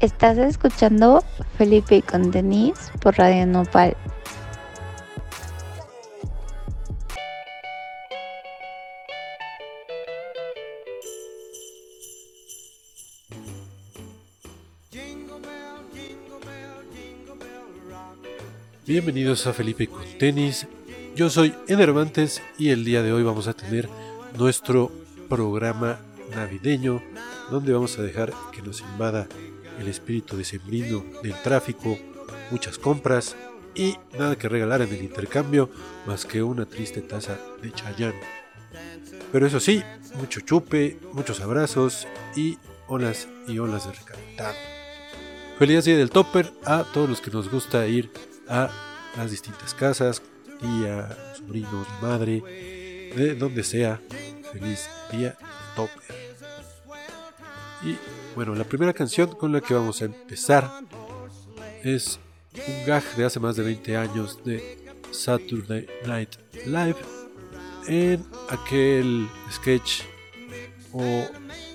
Estás escuchando Felipe con Denise por Radio Nopal. Bienvenidos a Felipe con Tenis. Yo soy Eder y el día de hoy vamos a tener nuestro programa navideño donde vamos a dejar que nos invada el espíritu decembrino del tráfico, muchas compras y nada que regalar en el intercambio más que una triste taza de chayán. Pero eso sí, mucho chupe, muchos abrazos y olas y olas de recalentado. Feliz día del topper a todos los que nos gusta ir a las distintas casas, tía, sobrinos, madre, de donde sea. Feliz día, topper. Y bueno, la primera canción con la que vamos a empezar es un gag de hace más de 20 años de Saturday Night Live en aquel sketch o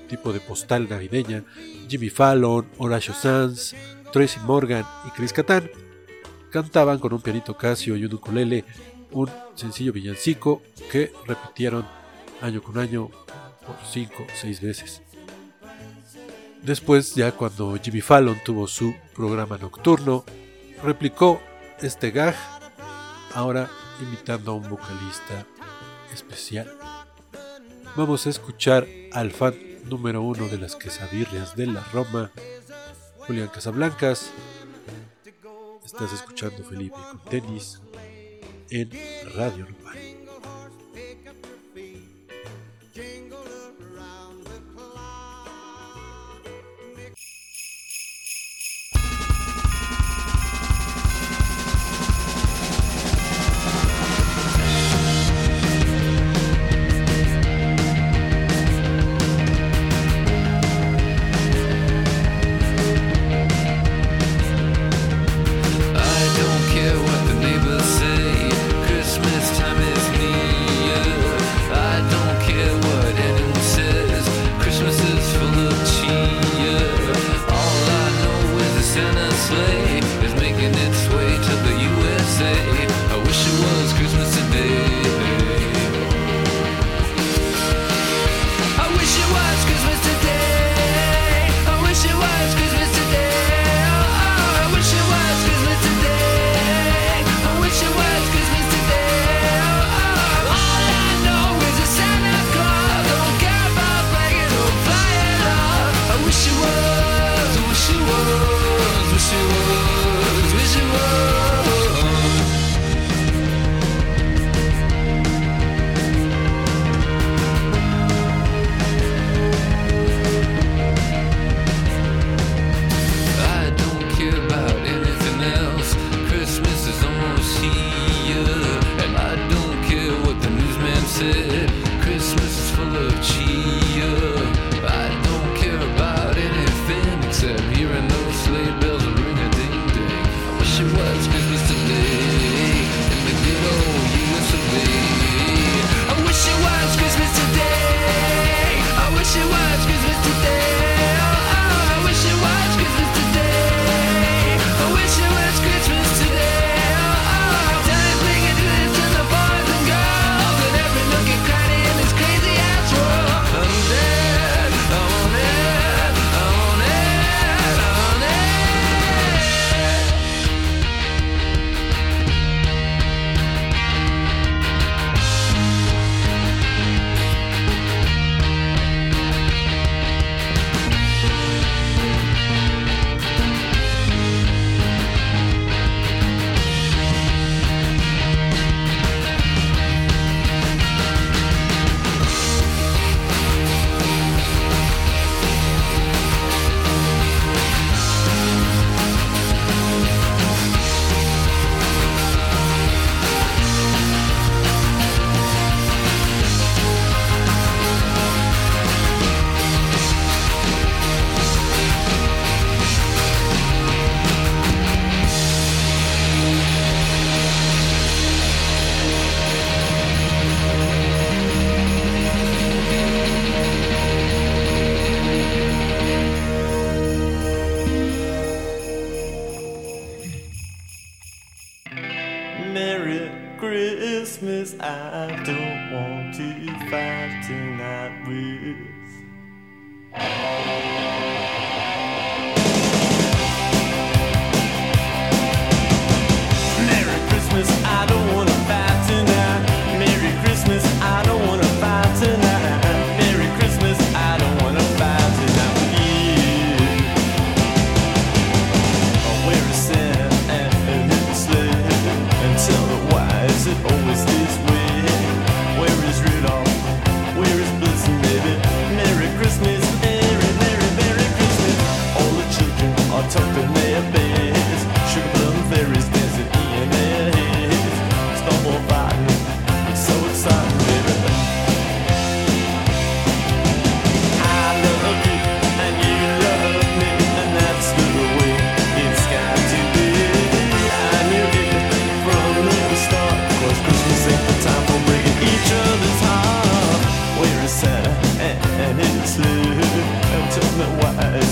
tipo de postal navideña. Jimmy Fallon, Horacio Sanz, Tracy Morgan y Chris Kattan cantaban con un pianito Casio y un ukulele un sencillo villancico que repitieron año con año por cinco o seis veces. Después, ya cuando Jimmy Fallon tuvo su programa nocturno, replicó este gag, ahora imitando a un vocalista especial. Vamos a escuchar al fan número uno de las quesadillas de la Roma, Julián Casablancas, Estás escuchando Felipe con tenis en Radio Normal.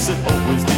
is it always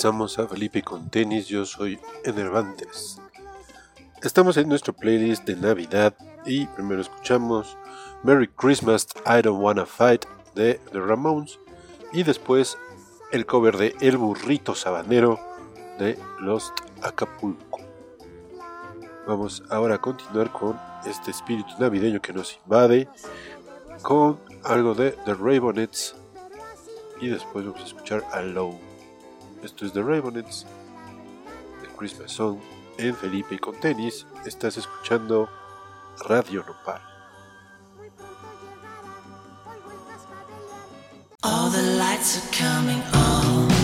regresamos a Felipe con tenis, yo soy Enervantes. Estamos en nuestro playlist de Navidad y primero escuchamos Merry Christmas, I Don't Wanna Fight de The Ramones y después el cover de El Burrito Sabanero de Lost Acapulco. Vamos ahora a continuar con este espíritu navideño que nos invade con algo de The Ravenets y después vamos a escuchar a esto es The Ravenets, The Christmas Song, en Felipe y con tenis. Estás escuchando Radio Nopal. All the lights are coming on.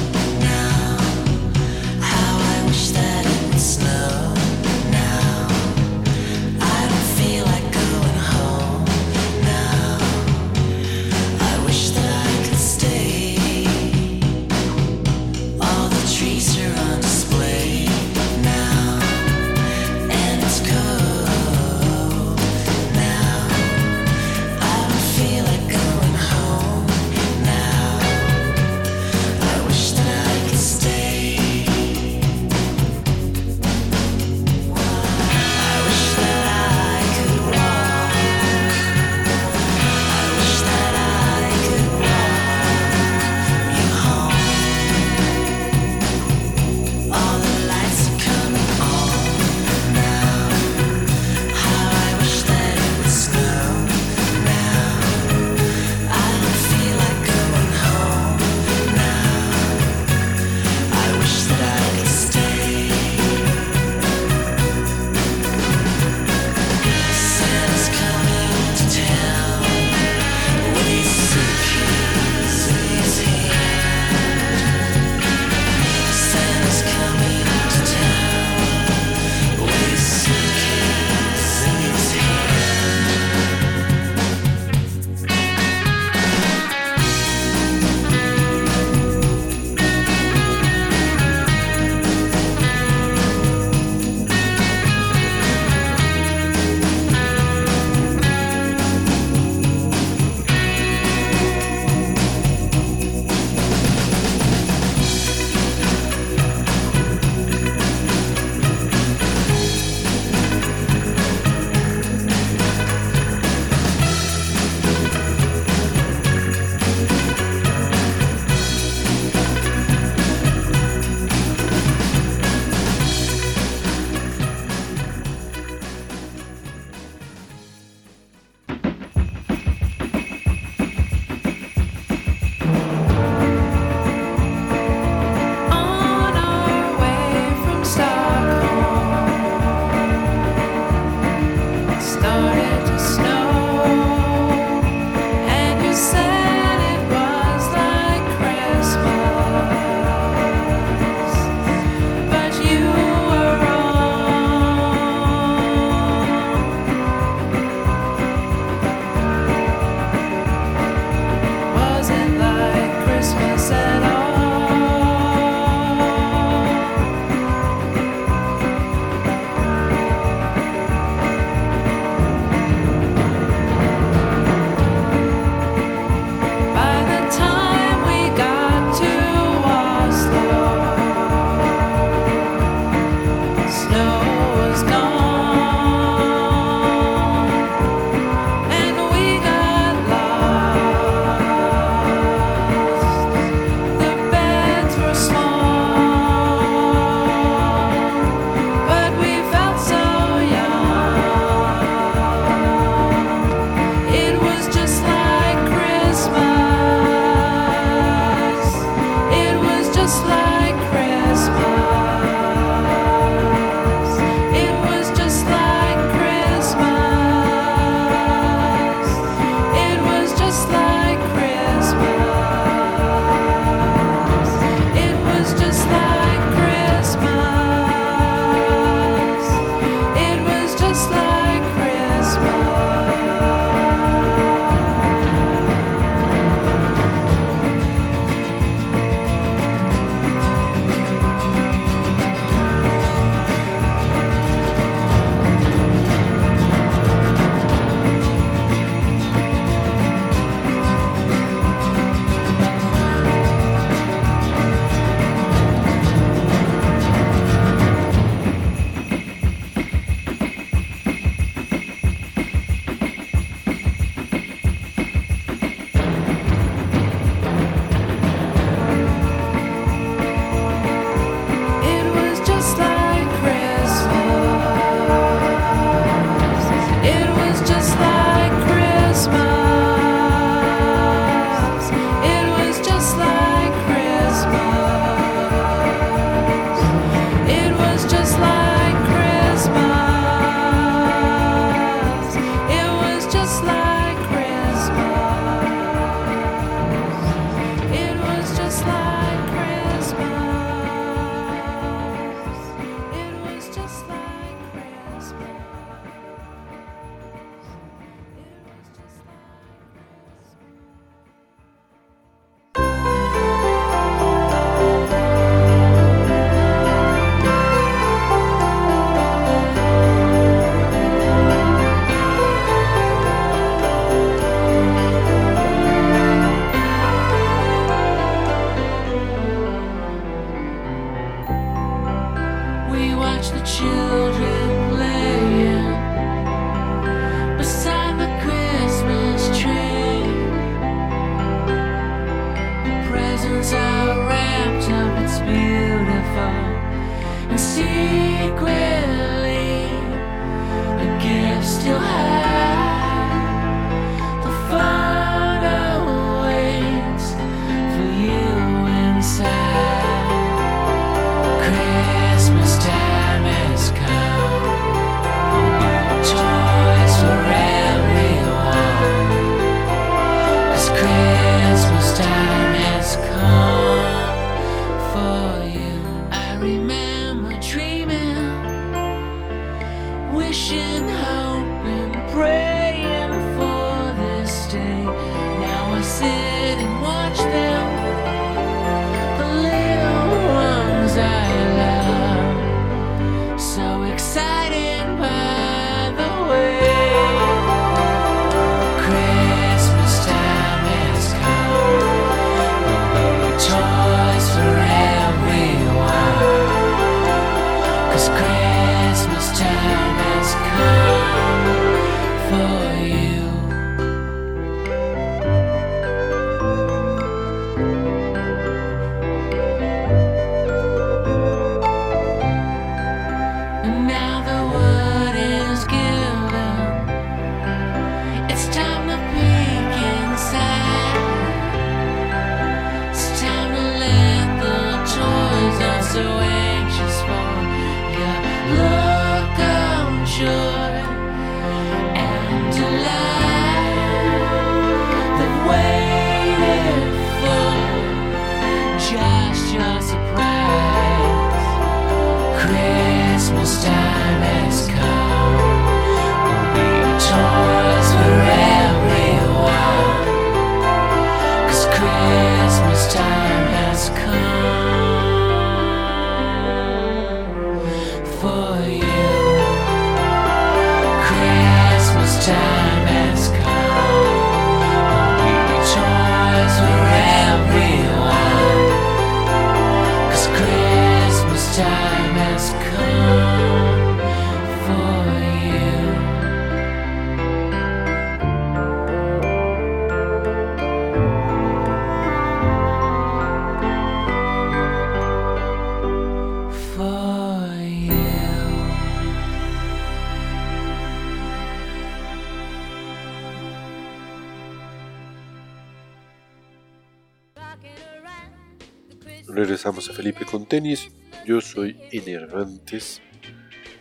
Regresamos a Felipe con tenis. Yo soy Enervantes.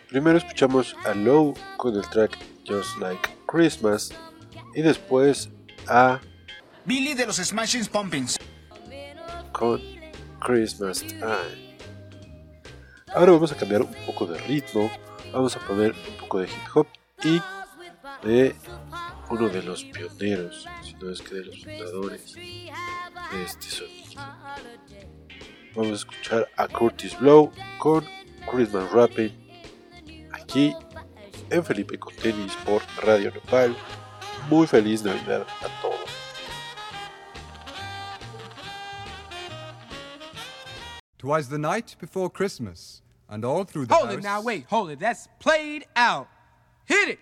Primero escuchamos a Low con el track Just Like Christmas. Y después a Billy de los Smashing Pumpkins. con Christmas Time. Ahora vamos a cambiar un poco de ritmo. Vamos a poner un poco de hip hop y de uno de los pioneros, si no es que de los fundadores de este sonido. Vamos a escuchar a Kurtis Blow con Christmas Rapping aquí en Felipe con Tenis por Radio Nopal. Muy feliz Navidad a todos. Twas the night before Christmas, and all through the Hold house. it now, wait, hold it. That's played out. Hit it.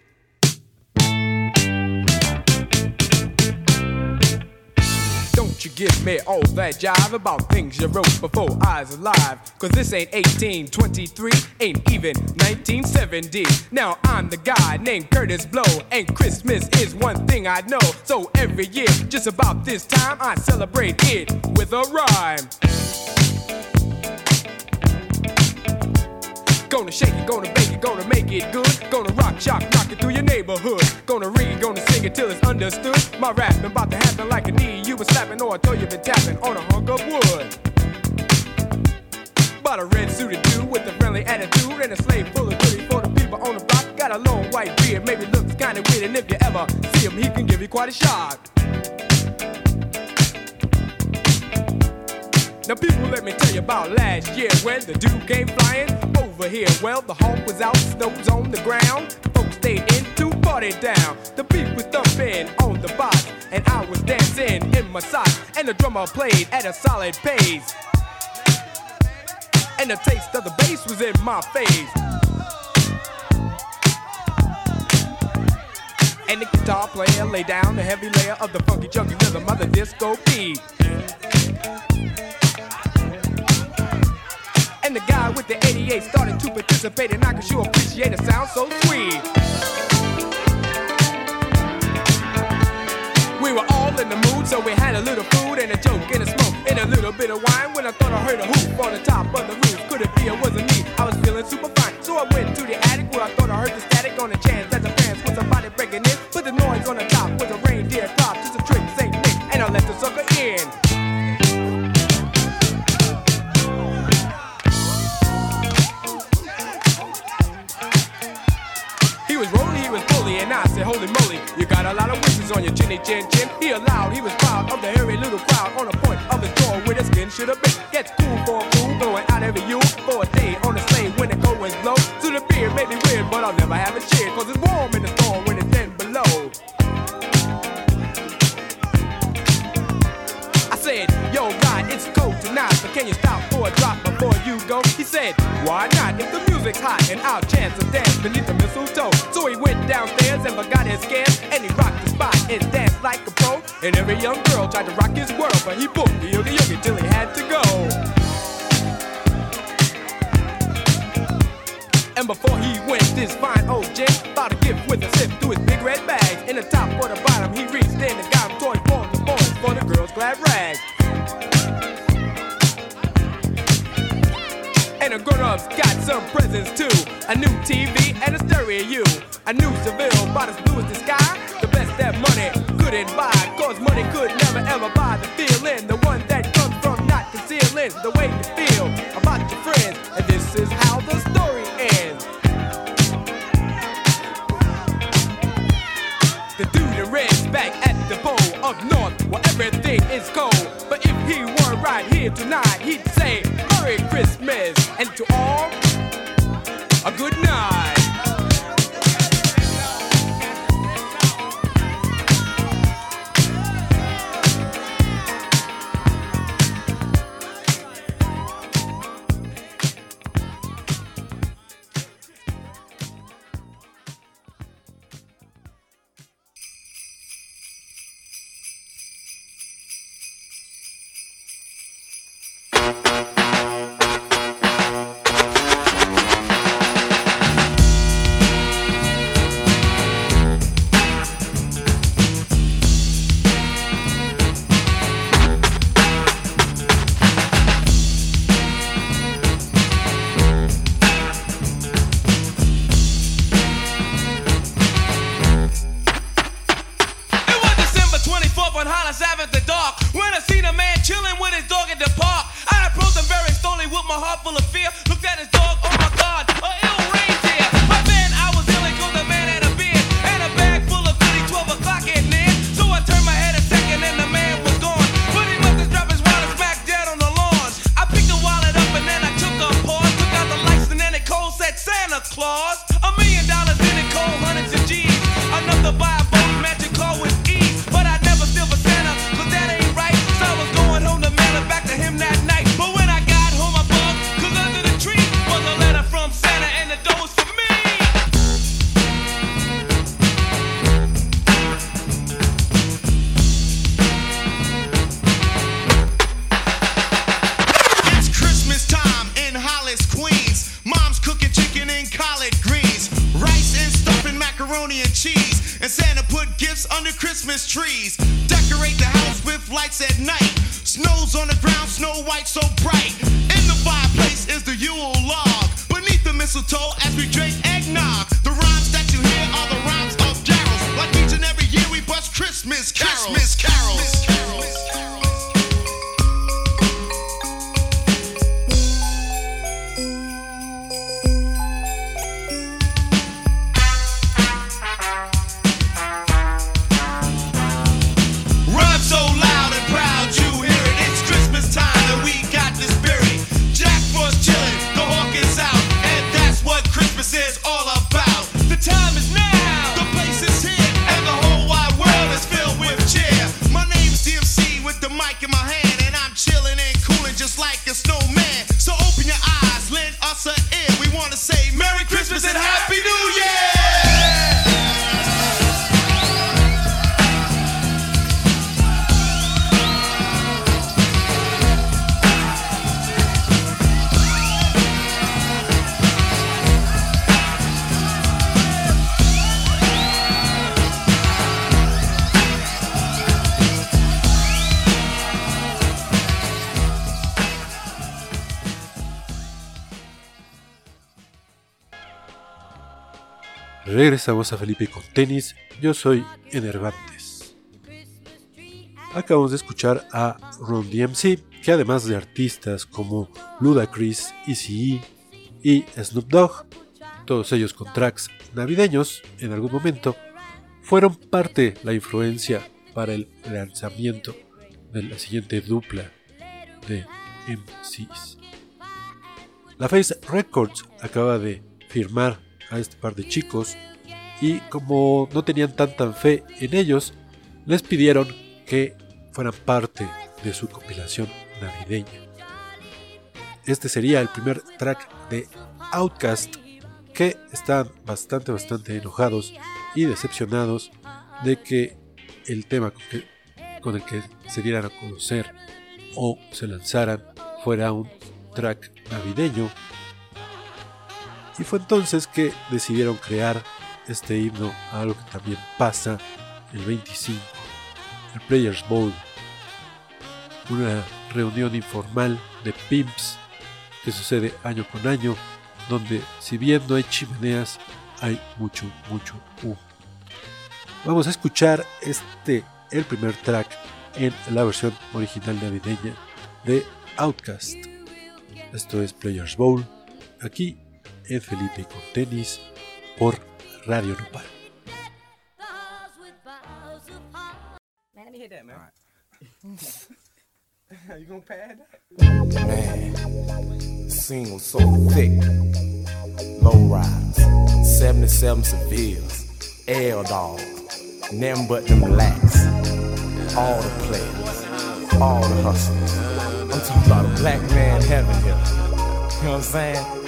You give me all that jive about things you wrote before I was alive. Cause this ain't 1823, ain't even 1970. Now I'm the guy named Kurtis Blow, and Christmas is one thing I know. So every year, just about this time, I celebrate it with a rhyme. Gonna shake it, gonna bake it, gonna make it good. Gonna rock, shock, rock it through your neighborhood. Gonna read, gonna sing it till it's understood. My rap been about to happen like a knee you been slapping oh, or a toe you been tapping on a hunk of wood. Bought a red suited dude with a friendly attitude and a slave full of goodies for the people on the block. Got a long white beard, maybe looks kinda weird, and if you ever see him, he can give you quite a shock. Now, people, let me tell you about last year when the dude came flying over here. Well, the hawk was out, snow's on the ground. Folks stayed in to party down. The beat was thumping on the box, and I was dancing in my socks. And the drummer played at a solid pace. And the taste of the bass was in my face. And the guitar player laid down the heavy layer of the funky junky rhythm of the disco beat. And the guy with the 88 started to participate, and I could sure appreciate a sound so sweet. We were all in the mood, so we had a little food and a joke and a smoke and a little bit of wine. When I thought I heard a hoop on the top of the roof, could it be it wasn't me? I was feeling super fine, so I went to the attic where I thought I heard the static on the chance that the fans was somebody breaking in. Put the noise on the top you got a lot of wishes on your chinny chin chin. He allowed, he was proud of the hairy little crowd on the point of his jaw where the skin should have been. Gets cool for a fool, going out every you for a day on the sleigh when the cold winds blow. So the beard may be weird, but I'll never have a cheer, cause it's warm tonight, but can you stop for a drop before you go? He said, Why not? If the music's hot and I'll chance a dance beneath the mistletoe. So he went downstairs and forgot his scams, and he rocked the spot and danced like a pro. And every young girl tried to rock his world, but he booked the oogie oogie till he had to go. And before he went, this fine old gent bought a gift with a sip through his big red bag. In the top or the bottom, he reached in and got him toys for the boys for the girls' glad rags. The grown-ups got some presents too. A new TV and a stereo. A new Seville, about as blue as the sky. The best that money couldn't buy. Cause money could never ever buy the feeling. The one that comes from not concealing the way you feel about your friends. And this is how the story ends. The dude in red's back at the pole up north where everything is cold. But if he weren't right here tonight, he'd say Merry Christmas. And to all a good A Felipe con tenis. Yo soy Enervantes. Acabamos de escuchar a Ron DMC, que además de artistas como Ludacris, Eazy-E y Snoop Dogg, todos ellos con tracks navideños en algún momento, fueron parte la influencia para el lanzamiento de la siguiente dupla de MCs. La Face Records acaba de firmar a este par de chicos y como no tenían tanta fe en ellos, les pidieron que fueran parte de su compilación navideña. Este sería el primer track de Outcast que están bastante bastante enojados y decepcionados de que el tema con, con el que se dieran a conocer o se lanzaran fuera un track navideño. Y fue entonces que decidieron crear este himno a algo que también pasa el 25, el Players Bowl, una reunión informal de pimps que sucede año con año, donde si bien no hay chimeneas, hay mucho, mucho humo. Vamos a escuchar este, el primer track en la versión original navideña de Outcast. Esto es Players Bowl, aquí en Felipe con tenis por Radio Nopal. Man, let me hit that, man. you gonna pad that? Man, the scene was so thick. Low rise, 77 Sevilles, L dogs, them but them blacks. All the players, all the hustlers. I'm talking about a black man heaven here. You know what I'm saying?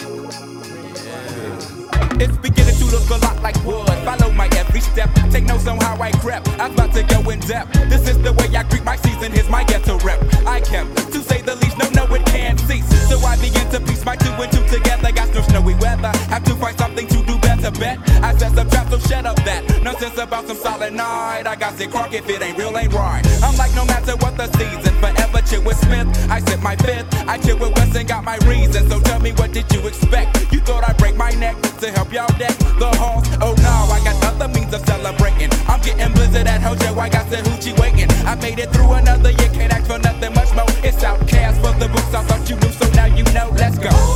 It's beginning to look a lot like wood. Follow my every step. Take notes on how I crept. I'm about to go in depth. This is the way I greet my season. Here's my ghetto rep. I kept, to say the least, no, no, it can't cease. So I begin to piece my two and two together. Got no snowy weather. Have to find something to do better. Bet I set some traps, so shut up that. Nonsense about some solid night. I got sick crock if it ain't real, ain't right. I'm like, no matter what the season, forever chill with Smith. I sip my fifth. I chill with West and got my reasons. So tell me, what did you expect? You thought I'd break my neck to help y'all deck the halls? Oh no, I got other means of celebrating. I'm getting blizzard at Hojo. I got the hoochie waiting. I made it through another year, can't ask for nothing much more. It's OutKast for the books. I thought you knew, so now you know. Let's go.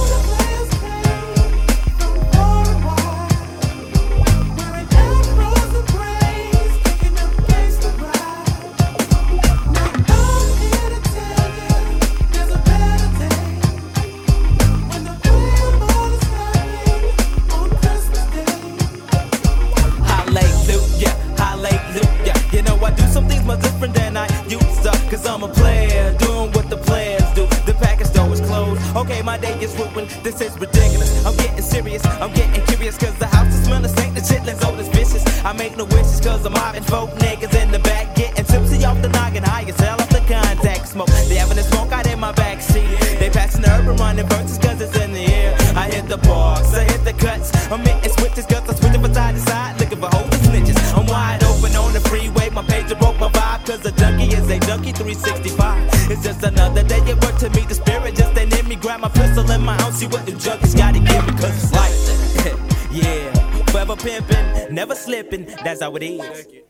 This is ridiculous. I'm getting serious, I'm getting curious. Cause the house is smelling stank, the chitlins old as vicious. I make no wishes cause I'm mobbing folk niggas in the back. Getting tipsy off the noggin, high as hell off the contact smoke. They having a smoke out in my backseat. They passing the urban running verses cause it's in the air. I hit the parks, I hit the cuts. I'm hitting switches cause I'm switching from side to side. Looking for and snitches. I'm wide open on the freeway. My page broke my vibe cause a junkie is a junkie 365. It's just another day at work to meet in my house. See what the junkies gotta give me cause it's life. yeah. Forever pimping, never slipping. That's how it is.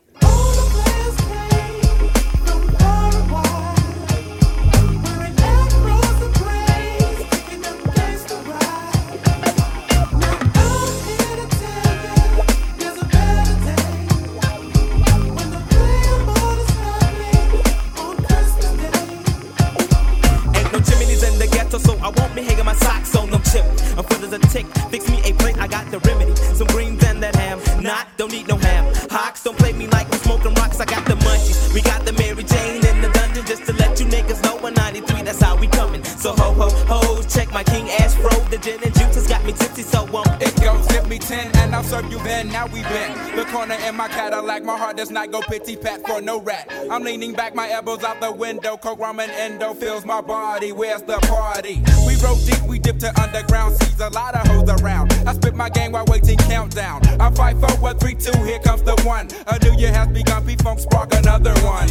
My King ass Fro. The gin and juice has got me tipsy, so um. It goes, give me 10 and I'll serve you then. Now we been. The corner in my Cadillac, my heart does not go pity pat for no rat. I'm leaning back, my elbows out the window. Coke, ramen, endo fills my body. Where's the party? We roll deep, we dipped to underground Sees A lot of hoes around. I spit my game while waiting countdown. I fight for what three, two, here comes the one. A new year has begun, P-Funk spark another one.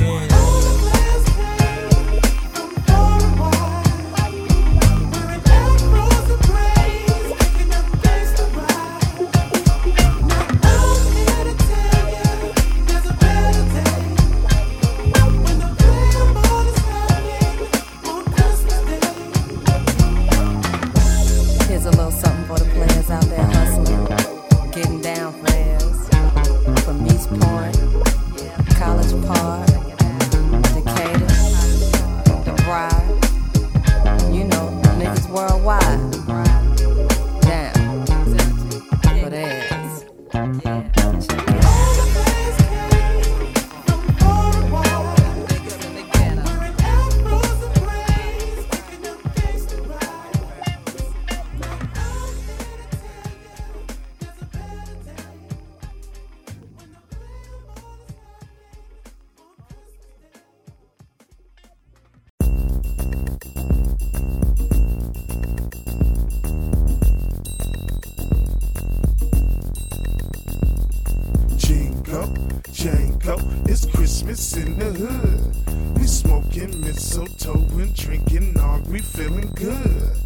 Christmas in the hood. We smoking mistletoe and drinking nog, we feeling good.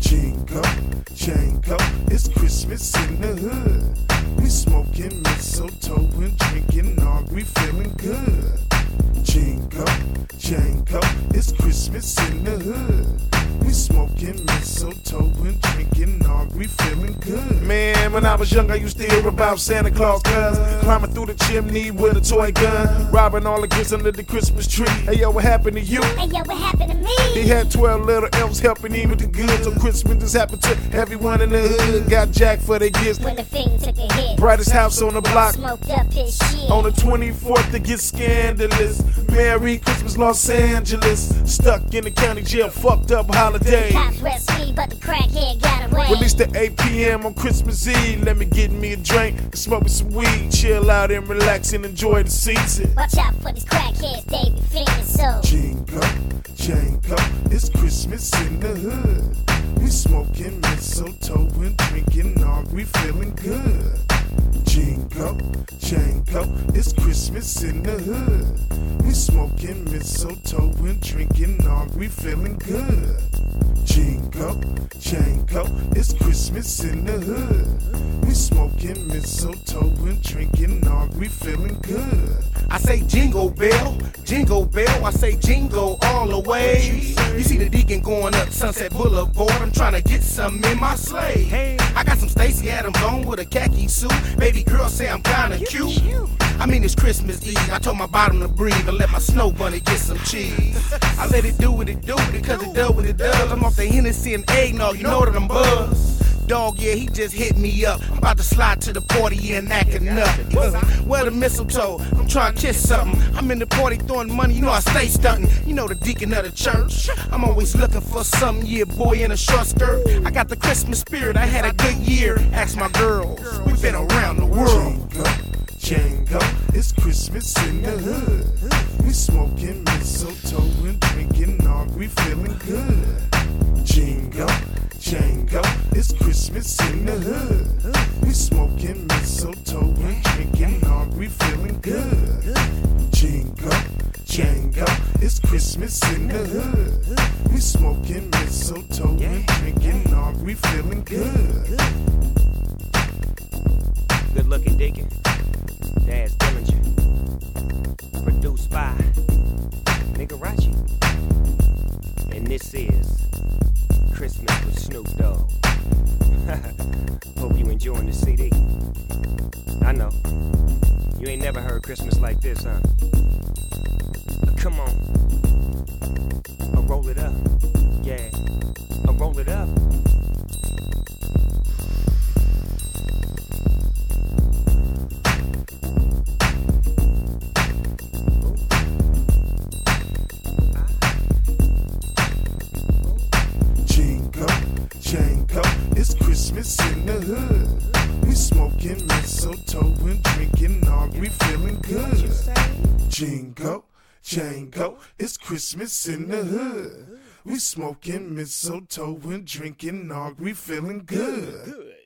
Jingle, jangle, it's Christmas in the hood. We smoking mistletoe and drinking nog, we feeling good. Jingle, jangle, it's Christmas in the hood. We smoking mistletoe and drinking nog, we feeling good. Man, when I was young, I used to hear about Santa Claus, cuz climbing through the chimney with a toy gun, robbing all the gifts under the Christmas tree. Hey yo, what happened to you? Hey, yo, what happened to me? He had 12 little elves helping him with the goods. So Christmas just happened to everyone in the hood. Got jacked for their gifts. When the thing took a hit. Brightest house on the block. Smoked up his shit. On the 24th, it gets scandalous. Merry Christmas, Los Angeles. Stuck in the county jail, fucked up holiday. Cops but the crackhead got away. Released at 8 p.m. on Christmas Eve. Let me get me a drink and smoke me some weed. Chill out and relax and enjoy the season. Watch out for these crackheads, they be feeling so. Jingle, jangle, it's Christmas in the hood. We smoking mistletoe and drinking nog, we feeling good. Jingle, jangle, it's Christmas in the hood. We smoking mistletoe and drinking nog, we feeling good. Jingle, jangle, it's Christmas in the hood. We smoking mistletoe and drinking nog, we feeling good. I say jingle bell, jingle bell, I say jingle all the way. You see the deacon going up Sunset Boulevard, I'm trying to get some in my sleigh. I got some Stacy Adams on with a khaki suit. Baby girl say I'm kinda cute. I mean it's Christmas Eve, I told my bottom to breathe and let my snow bunny get some cheese. I let it do what it do because it does what it does. I'm off the Hennessy and eggnog, you know that I'm buzzed. Dog, yeah, he just hit me up. I'm about to slide to the party and acting up. Where the mistletoe? I'm trying to kiss something. I'm in the party throwing money, you know I stay stunting. You know the deacon of the church. I'm always looking for some yeah, boy in a short skirt. I got the Christmas spirit, I had a good year. Ask my girls, we've been around the world. Django, it's Christmas in the hood. We smoking mistletoe and drinking nog, we feeling good. Jingo, Django, it's Christmas in the hood. We smoking mistletoe and drinking nog, we feeling good. Jingo, Django, it's Christmas in the hood. We smoking mistletoe and drinking nog, we feeling good. Good looking Deacon. Daz Dillinger. Produced by Nigarachi. And this is Christmas with Snoop Dogg. Hope you enjoying the CD. I know. You ain't never heard Christmas like this, huh? Uh, Come on. I'll roll it up. Yeah. I'll roll it up. Jango, it's Christmas in the hood. We smoking mistletoe and drinking nog, we feeling good.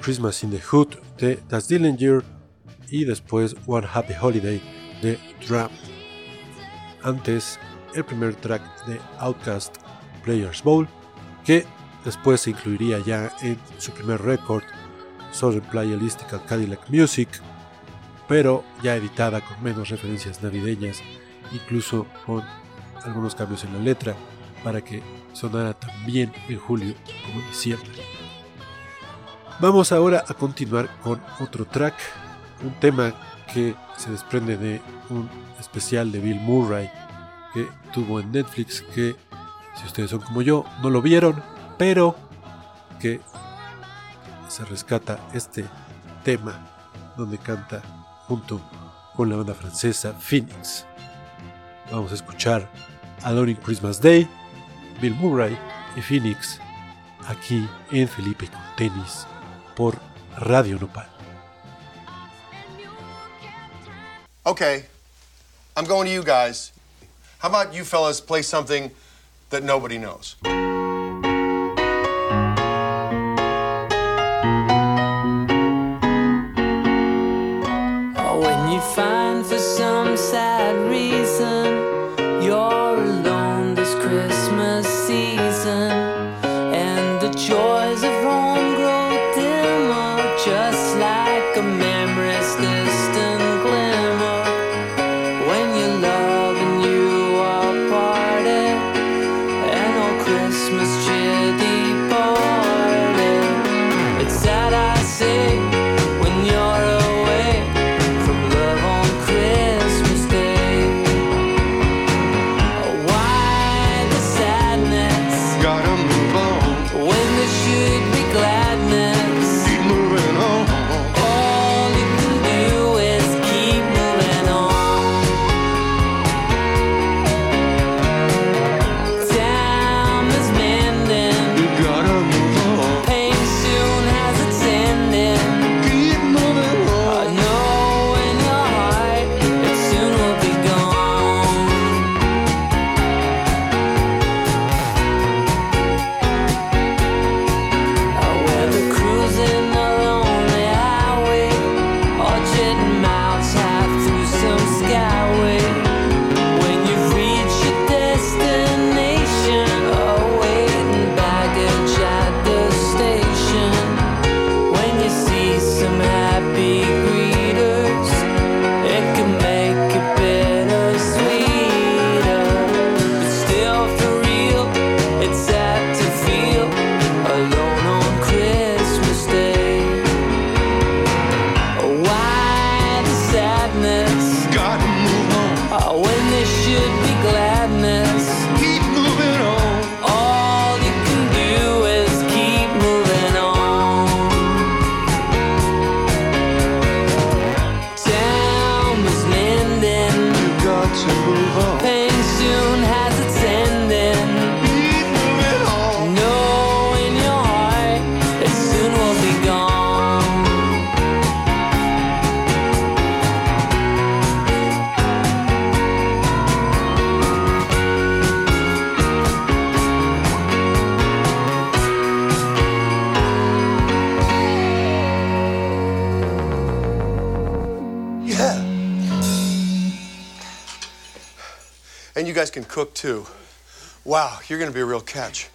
Christmas in the Hood de Das Dillinger y después One Happy Holiday de Drum. Antes, el primer track de Outcast Players Bowl, que después se incluiría ya en su primer récord, Southern Playalistical Cadillac Music, pero ya editada con menos referencias navideñas, incluso con algunos cambios en la letra, para que sonara tan bien en julio como en diciembre. Vamos ahora a continuar con otro track, un tema que se desprende de un especial de Bill Murray que tuvo en Netflix, que si ustedes son como yo, no lo vieron, pero que se rescata este tema donde canta junto con la banda francesa Phoenix. Vamos a escuchar Alone in Christmas Day, Bill Murray y Phoenix aquí en Felipe con tenis por Radio Nopal. Okay, I'm going to you guys. How about you fellas play something that nobody knows? And you guys can cook too. Wow, you're gonna be a real catch.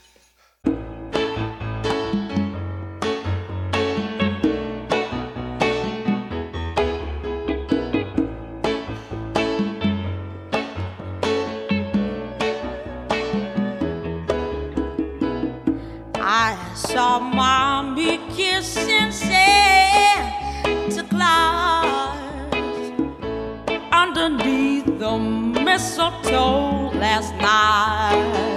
mistletoe last night.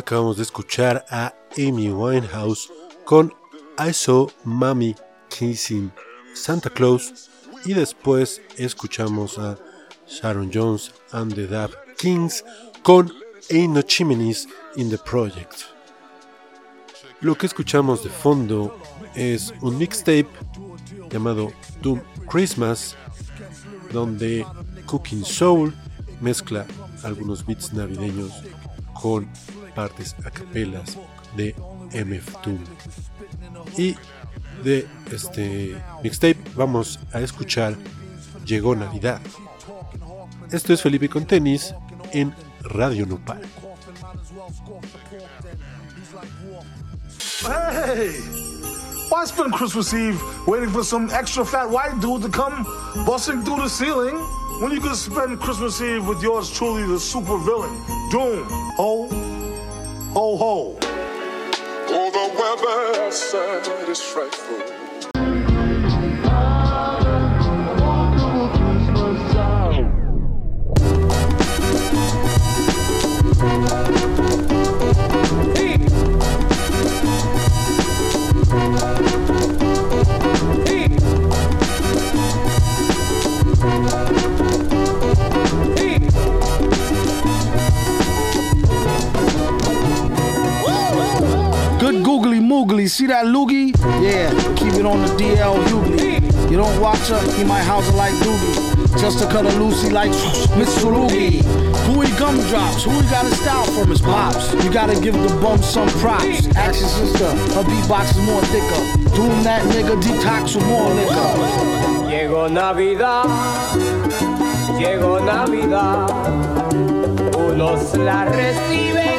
acabamos de escuchar a Amy Winehouse con I Saw Mommy Kissing Santa Claus y después escuchamos a Sharon Jones and the Dab Kings con Ain't No Chimneys in the Project. Lo que escuchamos de fondo es un mixtape llamado Doom Christmas, donde Cooking Soul mezcla algunos beats navideños con partes a capelas de MF Doom. Y de este mixtape vamos a escuchar Llegó Navidad. Esto es Felipe con tenis en Radio Nopal. Hey! Why spend Christmas Eve waiting for some extra fat white dude to come busting through the ceiling when you could spend Christmas Eve with yours truly, the super villain, Doom? Oh. Ho, ho. Oh, the weather outside is frightful. See that loogie? Yeah, keep it on the DL Hughley. You don't watch her, he might house her like Doogie. Just to cut a Lucy like Miss Surugi. Who he gumdrops? Who he got a style from his pops? You gotta give the bum some props. Your sister, her beatbox is more thicker. Doom that nigga detox with more liquor. Llegó Navidad, llegó Navidad, unos la reciben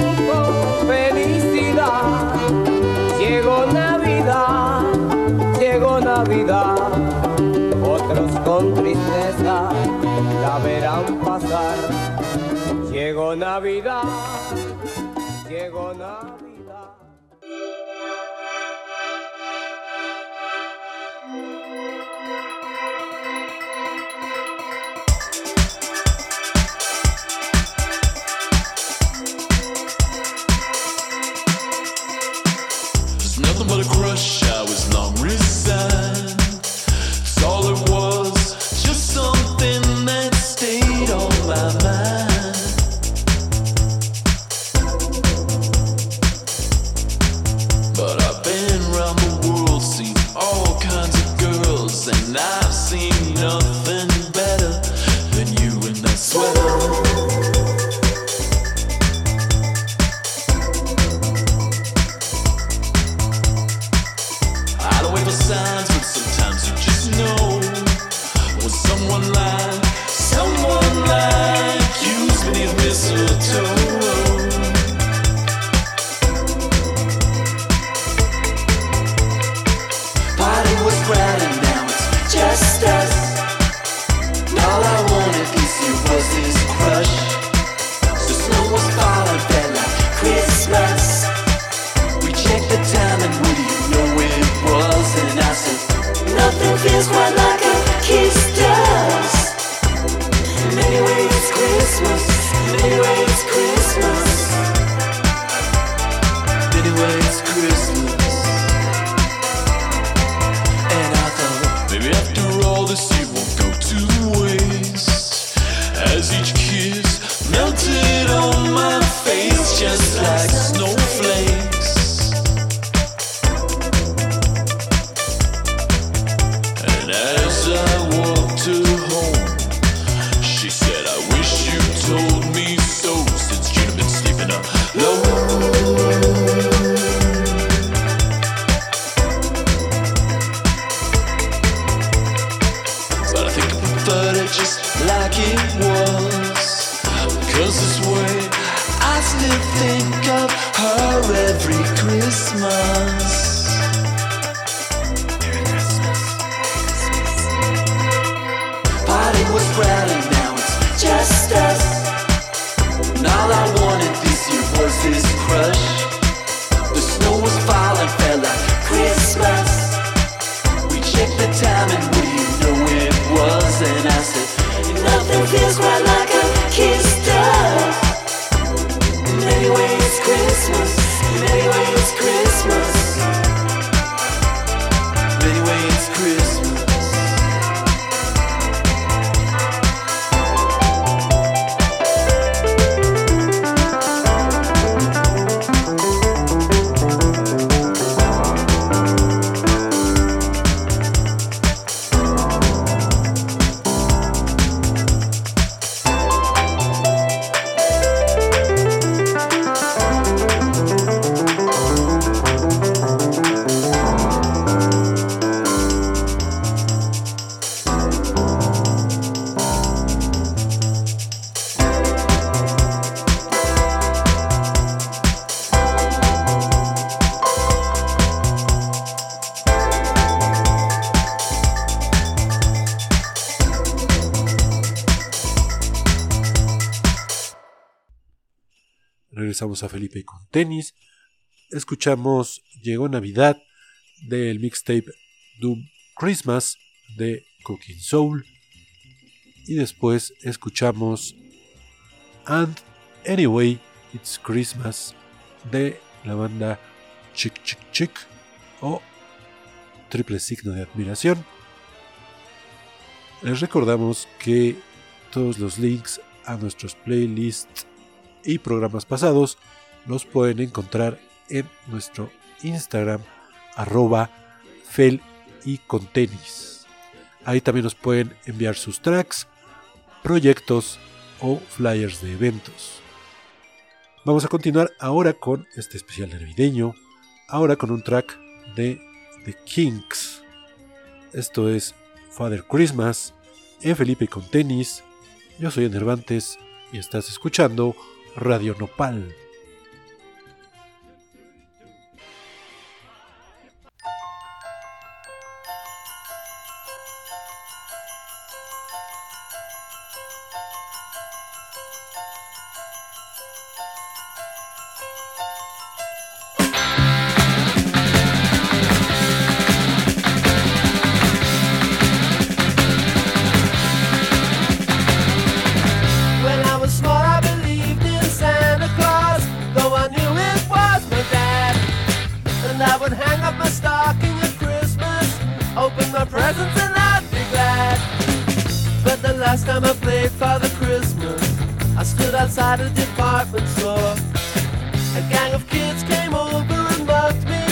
Navidad, otros con tristeza la verán pasar. Llegó Navidad, llegó Navidad. Regresamos a Felipe con tenis. Escuchamos Llegó Navidad del mixtape Doom Christmas de Cooking Soul. Y después escuchamos And Anyway It's Christmas de la banda Chick Chick Chick o Triple Signo de Admiración. Les recordamos que todos los links a nuestros playlists y programas pasados los pueden encontrar en nuestro Instagram arroba fel y con tenis. Ahí también nos pueden enviar sus tracks, proyectos o flyers de eventos. Vamos a continuar ahora con este especial navideño, ahora con un track de The Kinks. Esto es Father Christmas en Felipe con tenis. Yo soy Enervantes y estás escuchando Radio Nopal. I would hang up my stocking at Christmas, open my presents, and I'd be glad. But the last time I played Father Christmas, I stood outside a department store. A gang of kids came over and mugged me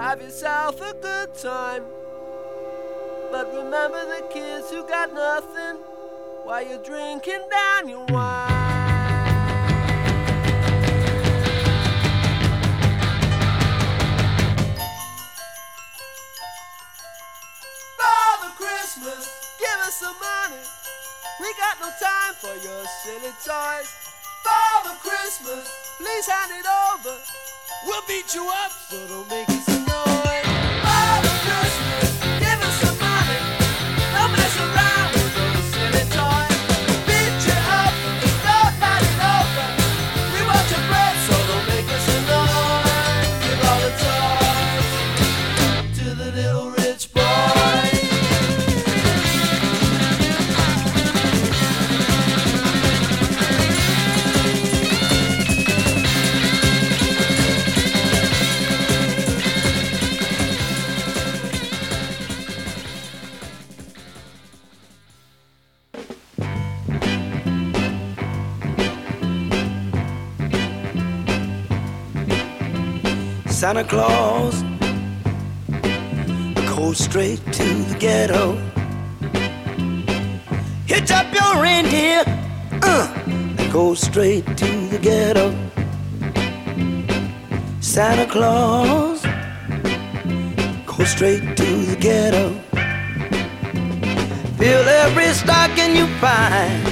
Have yourself a good time. But remember the kids who got nothing while you're drinking down your wine. Father Christmas, give us some money. We got no time for your silly toys. Father Christmas, please hand it over. We'll beat you up, so don't make us Santa Claus Go straight to the ghetto. Hitch up your reindeer uh, and go straight to the ghetto. Santa Claus, go straight to the ghetto. Fill every stocking you find.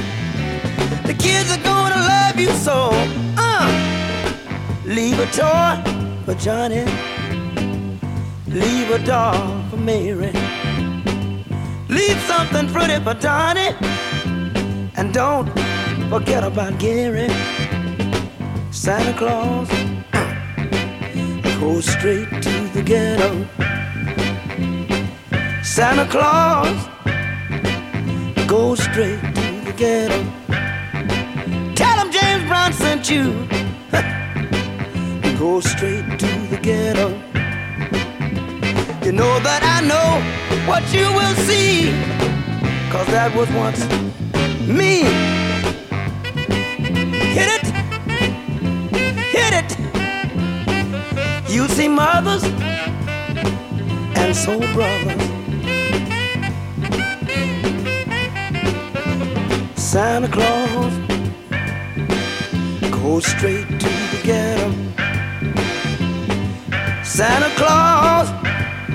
The kids are gonna love you so. Uh, leave a toy for Johnny. Leave a doll for Mary. Leave something pretty for Donnie. And don't forget about Gary. Santa Claus, go straight to the ghetto. Santa Claus, go straight to the ghetto. Tell him James Brown sent you. Go straight to the ghetto. You know that I know what you will see. Cause that was once me. Hit it, hit it. You see mothers and soul brothers. Santa Claus, go straight Santa Claus,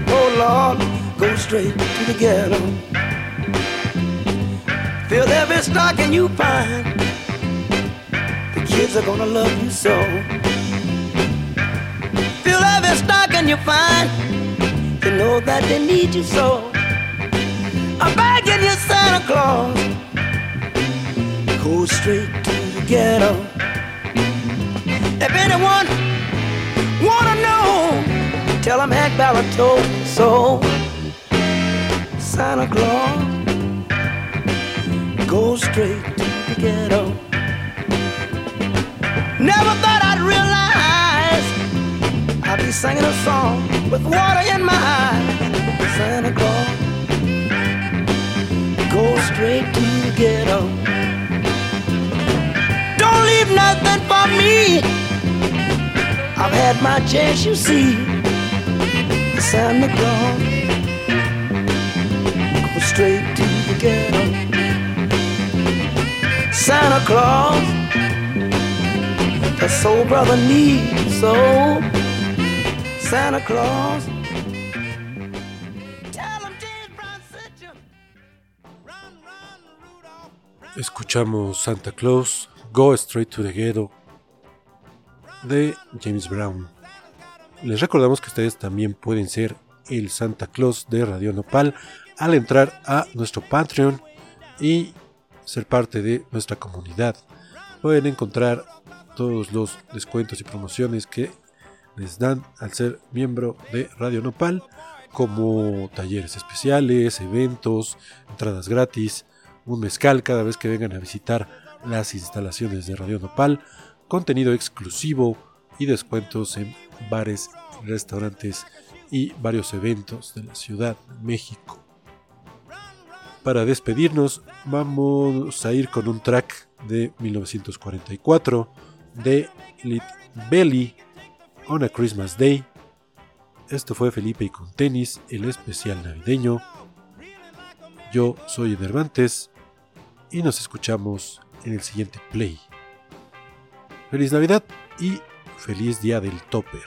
oh Lord, go straight to the ghetto. Fill every stocking you find. The kids are gonna love you so. Fill every stocking you find. You know that they need you so. I'm begging you, Santa Claus. Go straight to the ghetto. If anyone wanna tell them Hank Ballard told so. Santa Claus, go straight to the ghetto. Never thought I'd realize I'd be singing a song with water in my eyes. Santa Claus, go straight to the ghetto. Don't leave nothing for me. I've had my chance, you see. Santa Claus, go straight to the ghetto. Santa Claus, the soul brother needs so. Santa Claus. Escuchamos Santa Claus, Go Straight to the Ghetto de James Brown. Les recordamos que ustedes también pueden ser el Santa Claus de Radio Nopal al entrar a nuestro Patreon y ser parte de nuestra comunidad. Pueden encontrar todos los descuentos y promociones que les dan al ser miembro de Radio Nopal, como talleres especiales, eventos, entradas gratis, un mezcal cada vez que vengan a visitar las instalaciones de Radio Nopal, contenido exclusivo y descuentos en bares, restaurantes y varios eventos de la Ciudad de México. Para despedirnos vamos a ir con un track de 1944 de Lit Belly on a Christmas Day. Esto fue Felipe y con tenis, el especial navideño. Yo soy Enervantes y nos escuchamos en el siguiente play. Feliz Navidad y feliz día del topper.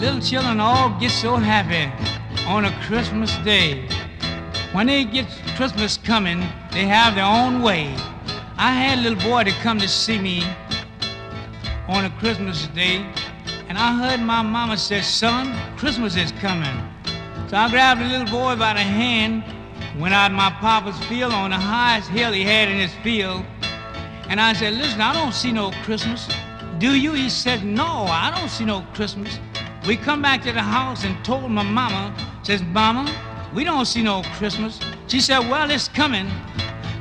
Little children all get so happy on a Christmas day. When they get Christmas coming, they have their own way. I had a little boy to come to see me on a Christmas day, and I heard my mama say, son, Christmas is coming. So I grabbed the little boy by the hand, went out my papa's field on the highest hill he had in his field, and I said, listen, I don't see no Christmas. Do you? He said, no, I don't see no Christmas. We come back to the house and told my mama, says, Mama, we don't see no Christmas. She said, well, it's coming.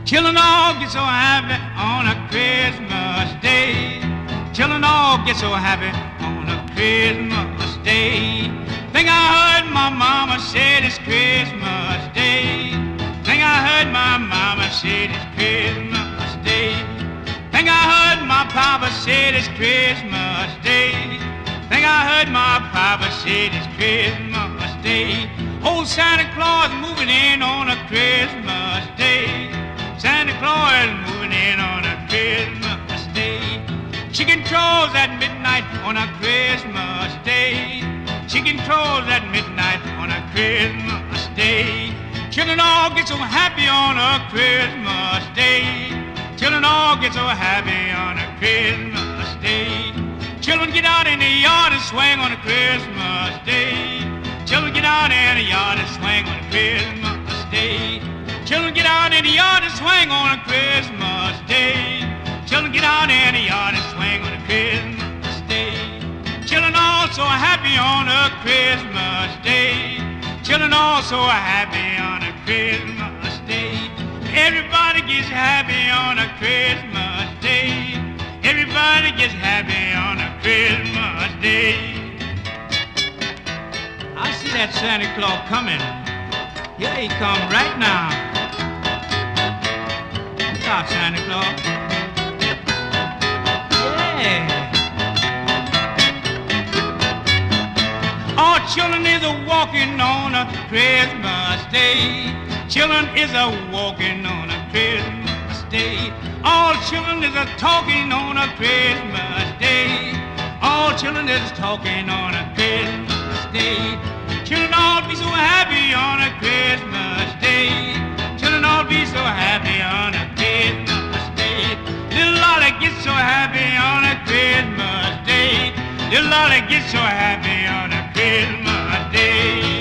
Children all get so happy on a Christmas day. Children all get so happy on a Christmas day. Think I heard my mama say it's Christmas papa said it's Christmas day. Think I heard my papa say it's Christmas day. Old Santa Claus moving in on a Christmas day. Santa Claus moving in on a Christmas day. Chicken controls at midnight on a Christmas day. Chicken controls at midnight on a Christmas day. Children all get so happy on a Christmas day. Children all get so happy on a Christmas day. Children get out in the yard and swing on a Christmas day. Children get out in the yard and swing on a Christmas day. Children get out in the yard and swing on a Christmas day. Children get out in the yard and swing on a Christmas day. Children also happy on a Christmas day. Children also happy on a Christmas day. Everybody gets happy on a Christmas day. Everybody gets happy on a Christmas day. I see that Santa Claus coming. Here he come right now. Stop, Santa Claus. Yeah. All children is a walking on a Christmas day. Children is a walking on a Christmas day. All children is a talking on a Christmas day. All children is talking on a Christmas day. Children all be so happy on a Christmas day. Children all be so happy on a Christmas day. Little Lolly gets so happy on a Christmas day. Little Lolly gets so happy on a Christmas day.